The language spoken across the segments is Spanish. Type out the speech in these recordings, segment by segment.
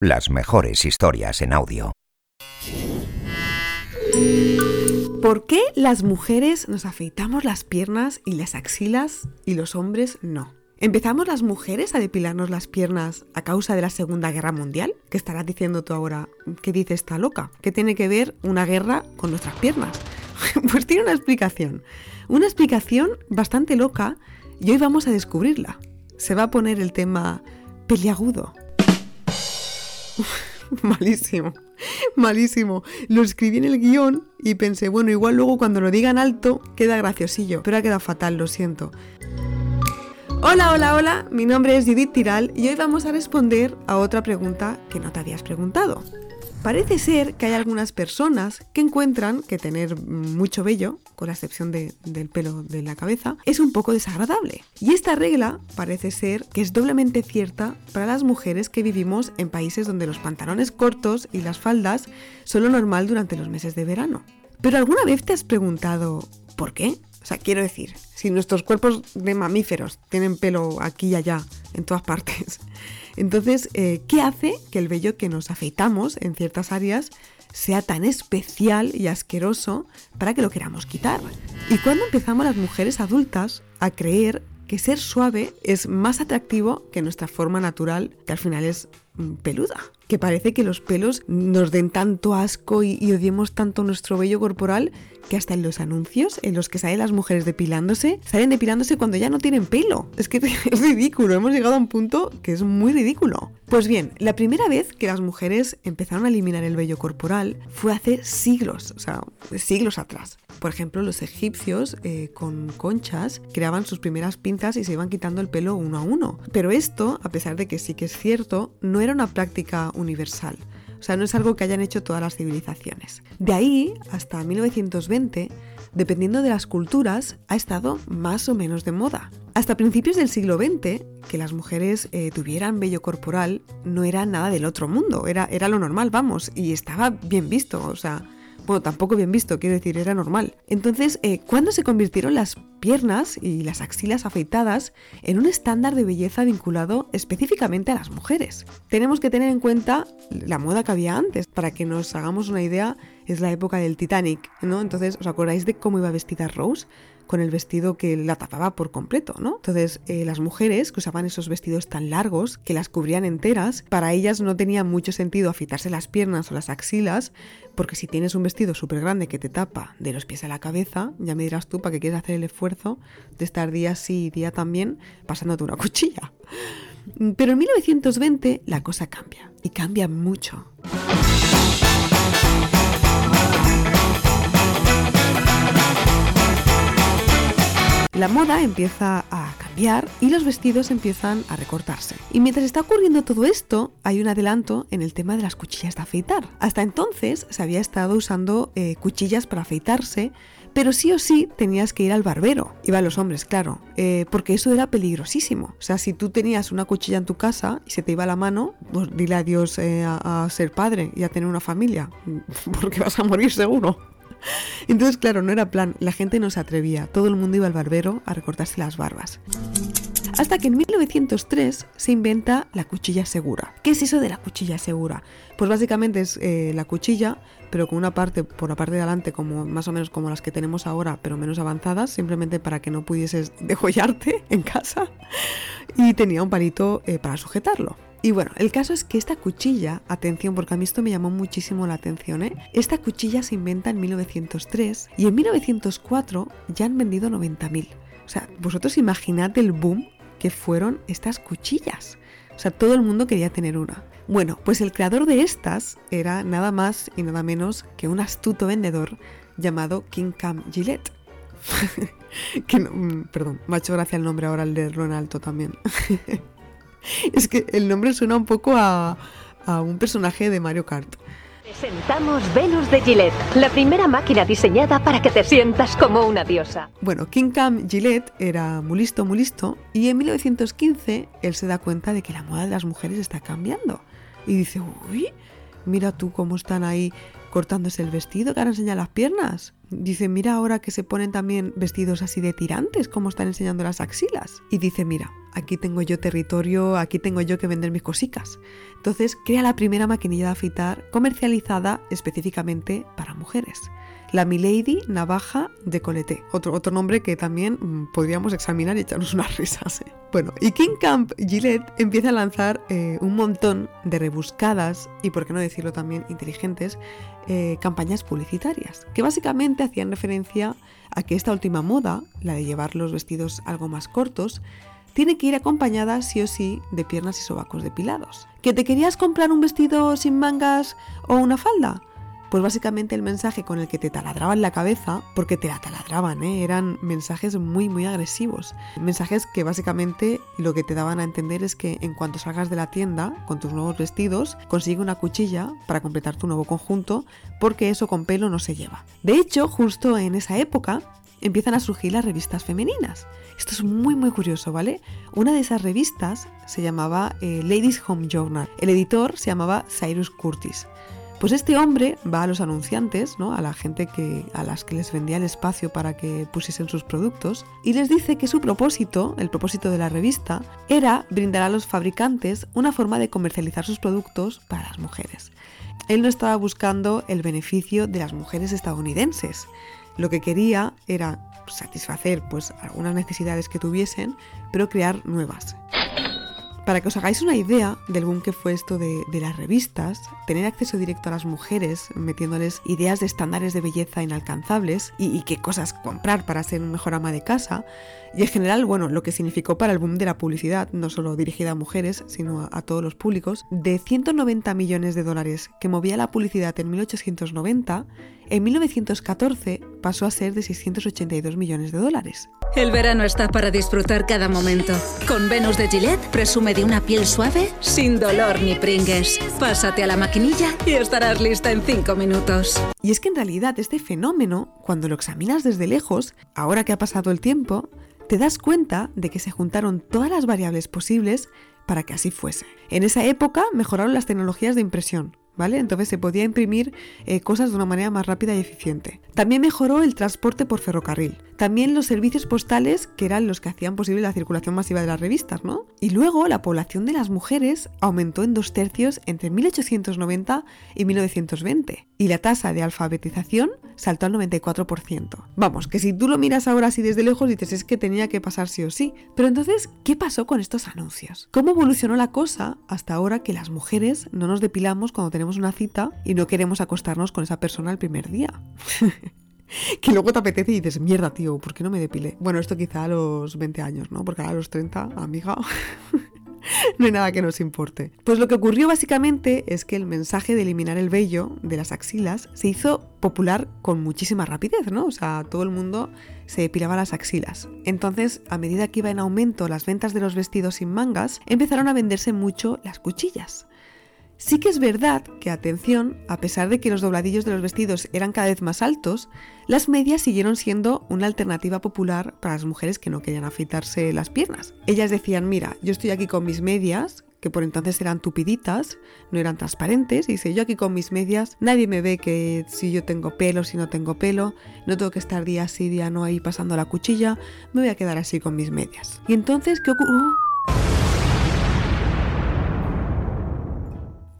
Las mejores historias en audio. ¿Por qué las mujeres nos afeitamos las piernas y las axilas y los hombres no? ¿Empezamos las mujeres a depilarnos las piernas a causa de la Segunda Guerra Mundial? ¿Qué estarás diciendo tú ahora? ¿Qué dice esta loca? ¿Qué tiene que ver una guerra con nuestras piernas? pues tiene una explicación. Una explicación bastante loca y hoy vamos a descubrirla. Se va a poner el tema peliagudo. malísimo, malísimo. Lo escribí en el guion y pensé, bueno, igual luego cuando lo digan alto queda graciosillo, pero ha quedado fatal, lo siento. Hola, hola, hola, mi nombre es Judith Tiral y hoy vamos a responder a otra pregunta que no te habías preguntado. Parece ser que hay algunas personas que encuentran que tener mucho vello, con la excepción del pelo de la cabeza, es un poco desagradable. Y esta regla parece ser que es doblemente cierta para las mujeres que vivimos en países donde los pantalones cortos y las faldas son lo normal durante los meses de verano. Pero ¿alguna vez te has preguntado por qué? O sea, quiero decir, si nuestros cuerpos de mamíferos tienen pelo aquí y allá, en todas partes, entonces, eh, ¿qué hace que el vello que nos afeitamos en ciertas áreas sea tan especial y asqueroso para que lo queramos quitar? ¿Y cuándo empezamos las mujeres adultas a creer que ser suave es más atractivo que nuestra forma natural, que al final es peluda? Que parece que los pelos nos den tanto asco y, y odiemos tanto nuestro vello corporal que hasta en los anuncios en los que salen las mujeres depilándose, salen depilándose cuando ya no tienen pelo. Es que es ridículo, hemos llegado a un punto que es muy ridículo. Pues bien, la primera vez que las mujeres empezaron a eliminar el vello corporal fue hace siglos, o sea, siglos atrás. Por ejemplo, los egipcios eh, con conchas creaban sus primeras pinzas y se iban quitando el pelo uno a uno. Pero esto, a pesar de que sí que es cierto, no era una práctica universal. O sea, no es algo que hayan hecho todas las civilizaciones. De ahí hasta 1920, dependiendo de las culturas, ha estado más o menos de moda. Hasta principios del siglo XX, que las mujeres eh, tuvieran vello corporal no era nada del otro mundo, era, era lo normal, vamos, y estaba bien visto, o sea, bueno, tampoco bien visto, quiero decir, era normal. Entonces, eh, ¿cuándo se convirtieron las piernas y las axilas afeitadas en un estándar de belleza vinculado específicamente a las mujeres? Tenemos que tener en cuenta la moda que había antes. Para que nos hagamos una idea, es la época del Titanic, ¿no? Entonces, ¿os acordáis de cómo iba vestida Rose? Con el vestido que la tapaba por completo, ¿no? Entonces, eh, las mujeres que usaban esos vestidos tan largos, que las cubrían enteras, para ellas no tenía mucho sentido afitarse las piernas o las axilas, porque si tienes un vestido súper grande que te tapa de los pies a la cabeza, ya me dirás tú para qué quieres hacer el esfuerzo de estar día sí y día también pasándote una cuchilla. Pero en 1920 la cosa cambia, y cambia mucho. La moda empieza a cambiar y los vestidos empiezan a recortarse. Y mientras está ocurriendo todo esto, hay un adelanto en el tema de las cuchillas de afeitar. Hasta entonces se había estado usando eh, cuchillas para afeitarse, pero sí o sí tenías que ir al barbero. Iban los hombres, claro, eh, porque eso era peligrosísimo. O sea, si tú tenías una cuchilla en tu casa y se te iba la mano, pues dile adiós eh, a ser padre y a tener una familia, porque vas a morir seguro. Entonces, claro, no era plan, la gente no se atrevía, todo el mundo iba al barbero a recortarse las barbas. Hasta que en 1903 se inventa la cuchilla segura. ¿Qué es eso de la cuchilla segura? Pues básicamente es eh, la cuchilla, pero con una parte por la parte de adelante, como más o menos como las que tenemos ahora, pero menos avanzadas, simplemente para que no pudieses degollarte en casa. Y tenía un palito eh, para sujetarlo. Y bueno, el caso es que esta cuchilla, atención, porque a mí esto me llamó muchísimo la atención, ¿eh? esta cuchilla se inventa en 1903 y en 1904 ya han vendido 90.000. O sea, vosotros imaginad el boom que fueron estas cuchillas. O sea, todo el mundo quería tener una. Bueno, pues el creador de estas era nada más y nada menos que un astuto vendedor llamado King Cam Gillette. que mm, perdón, me ha hecho gracia el nombre ahora, el de Ronaldo también. es que el nombre suena un poco a, un personaje de Mario Kart. Presentamos Venus de Gillette, la primera máquina diseñada para que te sientas como una diosa. Bueno, King Cam Gillette era muy listo, muy listo, y en 1915 él se da cuenta de que la moda de las mujeres está cambiando. Y dice, uy, mira tú cómo están ahí cortándose el vestido, que ahora enseñan las piernas. Dice, mira ahora que se ponen también vestidos así de tirantes, cómo están enseñando las axilas. Y dice, mira, aquí tengo yo territorio, aquí tengo yo que vender mis cositas. Entonces crea la primera maquinilla de afeitar comercializada específicamente para mujeres la Milady Navaja de Colete, otro, otro nombre que también mm, podríamos examinar y echarnos unas risas. ¿eh? Bueno, y King Camp Gillette empieza a lanzar eh, un montón de rebuscadas y, por qué no decirlo también, inteligentes eh, campañas publicitarias, que básicamente hacían referencia a que esta última moda, la de llevar los vestidos algo más cortos, tiene que ir acompañada sí o sí de piernas y sobacos depilados. ¿Que te querías comprar un vestido sin mangas o una falda? Pues básicamente el mensaje con el que te taladraban la cabeza, porque te la taladraban, ¿eh? eran mensajes muy muy agresivos. Mensajes que básicamente lo que te daban a entender es que en cuanto salgas de la tienda con tus nuevos vestidos, consigue una cuchilla para completar tu nuevo conjunto, porque eso con pelo no se lleva. De hecho, justo en esa época, empiezan a surgir las revistas femeninas. Esto es muy muy curioso, ¿vale? Una de esas revistas se llamaba eh, Ladies Home Journal. El editor se llamaba Cyrus Curtis. Pues este hombre va a los anunciantes, ¿no? a la gente que, a las que les vendía el espacio para que pusiesen sus productos, y les dice que su propósito, el propósito de la revista, era brindar a los fabricantes una forma de comercializar sus productos para las mujeres. Él no estaba buscando el beneficio de las mujeres estadounidenses. Lo que quería era satisfacer pues, algunas necesidades que tuviesen, pero crear nuevas. Para que os hagáis una idea del boom que fue esto de, las revistas, tener acceso directo a las mujeres, metiéndoles ideas de estándares de belleza inalcanzables y, qué cosas comprar para ser un mejor ama de casa, y en general, bueno, lo que significó para el boom de la publicidad, no solo dirigida a mujeres, sino a, a todos los públicos, de 190 millones de dólares que movía la publicidad en 1890, en 1914 pasó a ser de 682 millones de dólares. El verano está para disfrutar cada momento. Con Venus de Gillette presume de una piel suave, sin dolor ni pringues. Pásate a la maquinilla y estarás lista en 5 minutos. Y es que en realidad este fenómeno, cuando lo examinas desde lejos, ahora que ha pasado el tiempo, te das cuenta de que se juntaron todas las variables posibles para que así fuese. En esa época mejoraron las tecnologías de impresión, ¿vale? Entonces se podía imprimir eh, cosas de una manera más rápida y eficiente. También mejoró el transporte por ferrocarril. También los servicios postales, que eran los que hacían posible la circulación masiva de las revistas, ¿no? Y luego la población de las mujeres aumentó en dos tercios entre 1890 y 1920. Y la tasa de alfabetización saltó al 94%. Vamos, que si tú lo miras ahora así desde lejos dices es que tenía que pasar sí o sí. Pero entonces, ¿qué pasó con estos anuncios? ¿Cómo evolucionó la cosa hasta ahora que las mujeres no nos depilamos cuando tenemos una cita y no queremos acostarnos con esa persona el primer día? que luego te apetece y dices, mierda, tío, ¿por qué no me depilé? Bueno, esto quizá a los 20 años, ¿no? Porque a los 30, amiga, no hay nada que nos importe. Pues lo que ocurrió básicamente es que el mensaje de eliminar el vello de las axilas se hizo popular con muchísima rapidez, ¿no? O sea, todo el mundo se depilaba las axilas. Entonces, a medida que iba en aumento las ventas de los vestidos sin mangas, empezaron a venderse mucho las cuchillas. Sí que es verdad que, atención, a pesar de que los dobladillos de los vestidos eran cada vez más altos, las medias siguieron siendo una alternativa popular para las mujeres que no querían afeitarse las piernas. Ellas decían, mira, yo estoy aquí con mis medias, que por entonces eran tupiditas, no eran transparentes, y dice, yo aquí con mis medias, nadie me ve que si yo tengo pelo, si no tengo pelo, no tengo que estar día sí, día no ahí pasando la cuchilla, me voy a quedar así con mis medias. Y entonces, ¿qué ocurrió?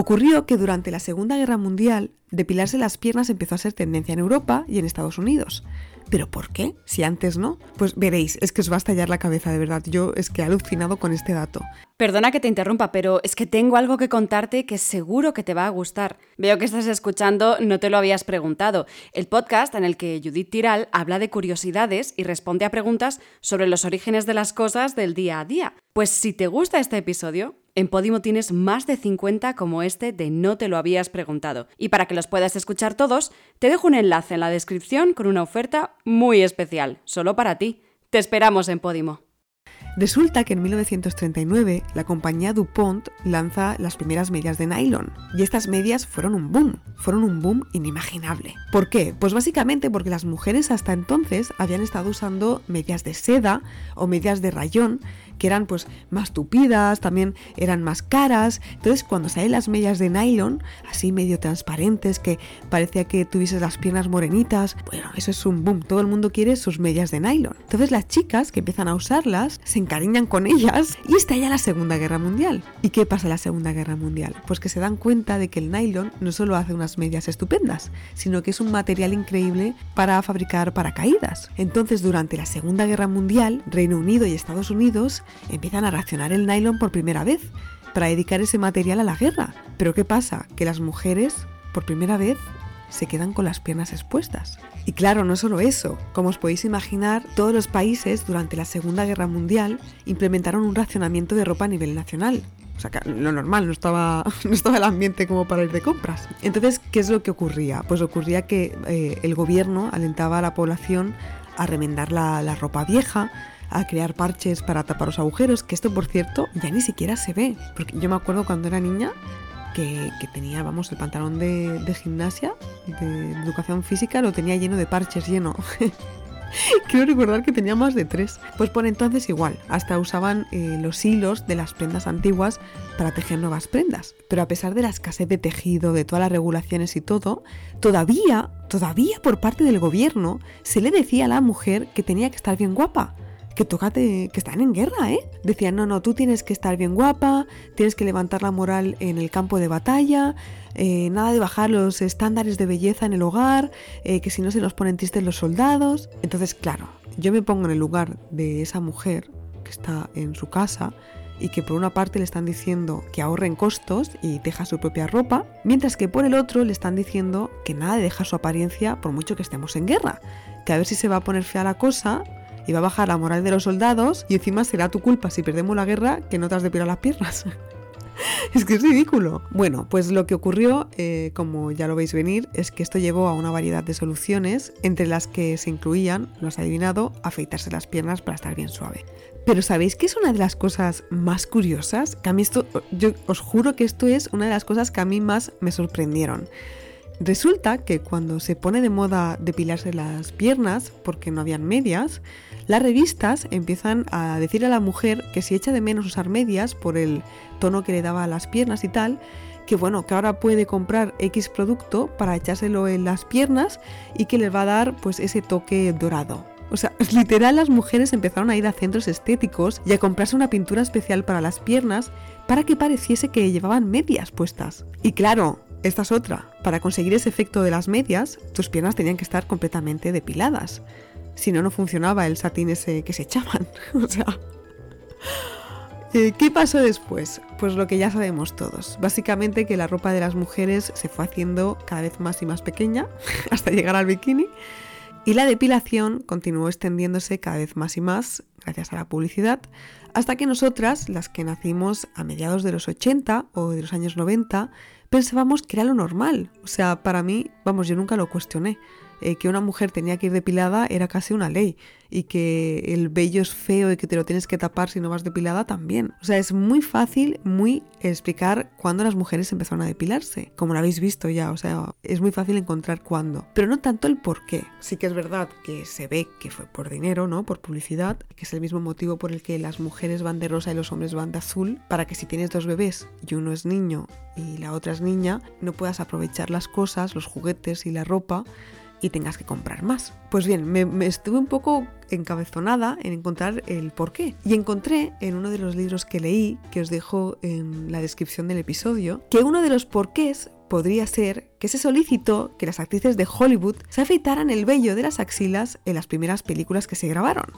Ocurrió que durante la Segunda Guerra Mundial, depilarse las piernas empezó a ser tendencia en Europa y en Estados Unidos. ¿Pero por qué? Si antes no. Pues veréis, es que os va a estallar la cabeza de verdad. Yo es que he alucinado con este dato. Perdona que te interrumpa, pero es que tengo algo que contarte que seguro que te va a gustar. Veo que estás escuchando, no te lo habías preguntado, el podcast en el que Judith Tiral habla de curiosidades y responde a preguntas sobre los orígenes de las cosas del día a día. Pues si te gusta este episodio, en Podimo tienes más de 50 como este de No te lo habías preguntado. Y para que los puedas escuchar todos, te dejo un enlace en la descripción con una oferta muy especial, solo para ti. Te esperamos en Podimo. Resulta que en 1939 la compañía DuPont lanza las primeras medias de nylon y estas medias fueron un boom, fueron un boom inimaginable. ¿Por qué? Pues básicamente porque las mujeres hasta entonces habían estado usando medias de seda o medias de rayón que eran pues más tupidas, también eran más caras. Entonces cuando salen las medias de nylon, así medio transparentes, que parecía que tuvieses las piernas morenitas, bueno, eso es un boom, todo el mundo quiere sus medias de nylon. Entonces las chicas que empiezan a usarlas se encariñan con ellas y estalla la Segunda Guerra Mundial. ¿Y qué pasa en la Segunda Guerra Mundial? Pues que se dan cuenta de que el nylon no solo hace unas medias estupendas, sino que es un material increíble para fabricar paracaídas. Entonces durante la Segunda Guerra Mundial, Reino Unido y Estados Unidos empiezan a racionar el nylon por primera vez para dedicar ese material a la guerra. Pero ¿qué pasa? Que las mujeres, por primera vez, se quedan con las piernas expuestas. Y claro, no solo eso, como os podéis imaginar, todos los países durante la Segunda Guerra Mundial implementaron un racionamiento de ropa a nivel nacional. O sea, lo normal, no estaba, no estaba el ambiente como para ir de compras. Entonces, ¿qué es lo que ocurría? Pues ocurría que eh, el gobierno alentaba a la población a remendar la ropa vieja, a crear parches para tapar los agujeros, que esto por cierto ya ni siquiera se ve, porque yo me acuerdo cuando era niña que, que tenía, vamos, el pantalón de, de gimnasia, de educación física, lo tenía lleno de parches, lleno. Quiero recordar que tenía más de tres. Pues por entonces igual, hasta usaban eh, los hilos de las prendas antiguas para tejer nuevas prendas. Pero a pesar de la escasez de tejido, de todas las regulaciones y todo, todavía, todavía por parte del gobierno se le decía a la mujer que tenía que estar bien guapa que tócate, que están en guerra, ¿eh? Decían, no, no, tú tienes que estar bien guapa, tienes que levantar la moral en el campo de batalla, eh, nada de bajar los estándares de belleza en el hogar, eh, que si no se nos ponen tristes los soldados. Entonces, claro, yo me pongo en el lugar de esa mujer que está en su casa y que por una parte le están diciendo que ahorren costos y deja su propia ropa, mientras que por el otro le están diciendo que nada de dejar su apariencia por mucho que estemos en guerra, que a ver si se va a poner fea la cosa y va a bajar la moral de los soldados y encima será tu culpa si perdemos la guerra que no te has de pirar las piernas. es que es ridículo. Bueno, pues lo que ocurrió, eh, como ya lo veis venir, es que esto llevó a una variedad de soluciones, entre las que se incluían, lo has adivinado, afeitarse las piernas para estar bien suave. Pero ¿sabéis qué es una de las cosas más curiosas? Que a mí esto, yo os juro que esto es una de las cosas que a mí más me sorprendieron. Resulta que cuando se pone de moda depilarse las piernas, porque no habían medias, las revistas empiezan a decir a la mujer que si echa de menos usar medias por el tono que le daba a las piernas y tal, que bueno, que ahora puede comprar X producto para echárselo en las piernas y que le va a dar pues ese toque dorado. O sea, literal las mujeres empezaron a ir a centros estéticos y a comprarse una pintura especial para las piernas para que pareciese que llevaban medias puestas. Y claro, esta es otra. Para conseguir ese efecto de las medias, tus piernas tenían que estar completamente depiladas. Si no, no funcionaba el satín ese que se echaban. o sea... Eh, ¿Qué pasó después? Pues lo que ya sabemos todos. Básicamente que la ropa de las mujeres se fue haciendo cada vez más y más pequeña hasta llegar al bikini. Y la depilación continuó extendiéndose cada vez más y más gracias a la publicidad, hasta que nosotras, las que nacimos a mediados de los 80 o de los años 90, pensábamos que era lo normal. O sea, para mí, vamos, yo nunca lo cuestioné. Eh, que una mujer tenía que ir depilada era casi una ley y que el vello es feo y que te lo tienes que tapar si no vas depilada también. O sea, es muy fácil, muy explicar cuándo las mujeres empezaron a depilarse, como lo habéis visto ya, o sea, es muy fácil encontrar cuándo, pero no tanto el por qué. Sí que es verdad que se ve que fue por dinero, ¿no? Por publicidad, que es el mismo motivo por el que las mujeres van de rosa y los hombres van de azul, para que si tienes dos bebés y uno es niño y la otra es niña, no puedas aprovechar las cosas, los juguetes y la ropa y tengas que comprar más. Pues bien, me, estuve un poco encabezonada en encontrar el por qué. Y encontré en uno de los libros que leí, que os dejo en la descripción del episodio, que uno de los porqués podría ser que se solicitó que las actrices de Hollywood se afeitaran el vello de las axilas en las primeras películas que se grabaron.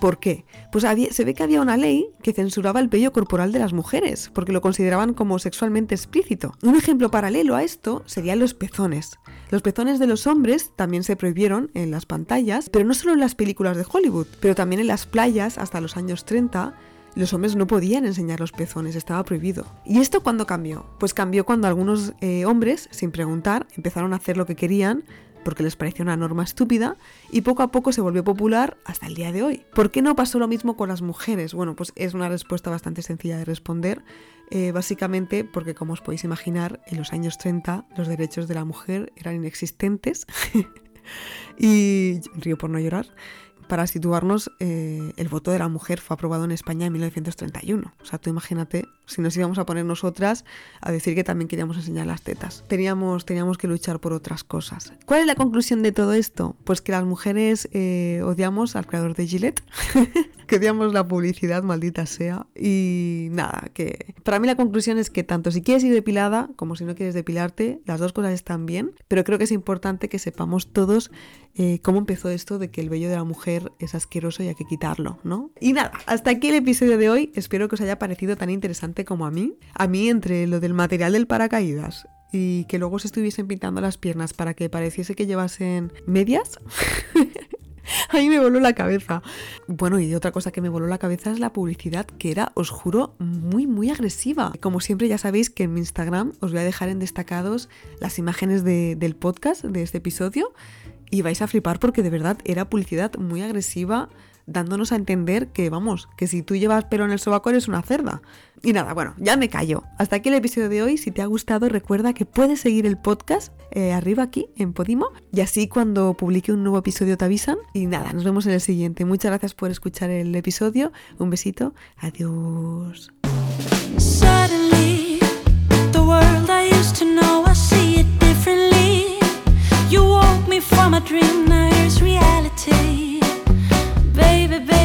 ¿Por qué? Pues se ve que había una ley que censuraba el vello corporal de las mujeres, porque lo consideraban como sexualmente explícito. Un ejemplo paralelo a esto serían los pezones. Los pezones de los hombres también se prohibieron en las pantallas, pero no solo en las películas de Hollywood, pero también en las playas hasta los años 30 los hombres no podían enseñar los pezones, estaba prohibido. ¿Y esto cuándo cambió? Pues cambió cuando algunos eh, hombres, sin preguntar, empezaron a hacer lo que querían porque les parecía una norma estúpida y poco a poco se volvió popular hasta el día de hoy. ¿Por qué no pasó lo mismo con las mujeres? Bueno, pues es una respuesta bastante sencilla de responder, eh, básicamente porque como os podéis imaginar, en los años 30 los derechos de la mujer eran inexistentes y río por no llorar para situarnos, eh, el voto de la mujer fue aprobado en España en 1931. O sea, tú imagínate si nos íbamos a poner nosotras a decir que también queríamos enseñar las tetas. Teníamos, teníamos que luchar por otras cosas. ¿Cuál es la conclusión de todo esto? Pues que las mujeres eh, odiamos al creador de Gillette, que odiamos la publicidad, maldita sea. Y nada, que para mí la conclusión es que tanto si quieres ir depilada como si no quieres depilarte, las dos cosas están bien, pero creo que es importante que sepamos todos eh, cómo empezó esto de que el vello de la mujer es asqueroso y hay que quitarlo, ¿no? Y nada, hasta aquí el episodio de hoy. Espero que os haya parecido tan interesante como a mí. A mí, entre lo del material del paracaídas y que luego se estuviesen pintando las piernas para que pareciese que llevasen medias. Ahí me voló la cabeza. Bueno, y otra cosa que me voló la cabeza es la publicidad, que era, os juro, muy, muy agresiva. Como siempre, ya sabéis que en mi Instagram os voy a dejar en destacados las imágenes del podcast, de este episodio, y vais a flipar porque de verdad era publicidad muy agresiva, dándonos a entender que, vamos, que si tú llevas pelo en el sobaco eres una cerda. Y nada, bueno, ya me callo. Hasta aquí el episodio de hoy. Si te ha gustado, recuerda que puedes seguir el podcast eh, arriba aquí en Podimo. Y así cuando publique un nuevo episodio te avisan. Y nada, nos vemos en el siguiente. Muchas gracias por escuchar el episodio. Un besito. Adiós. From a dream, reality.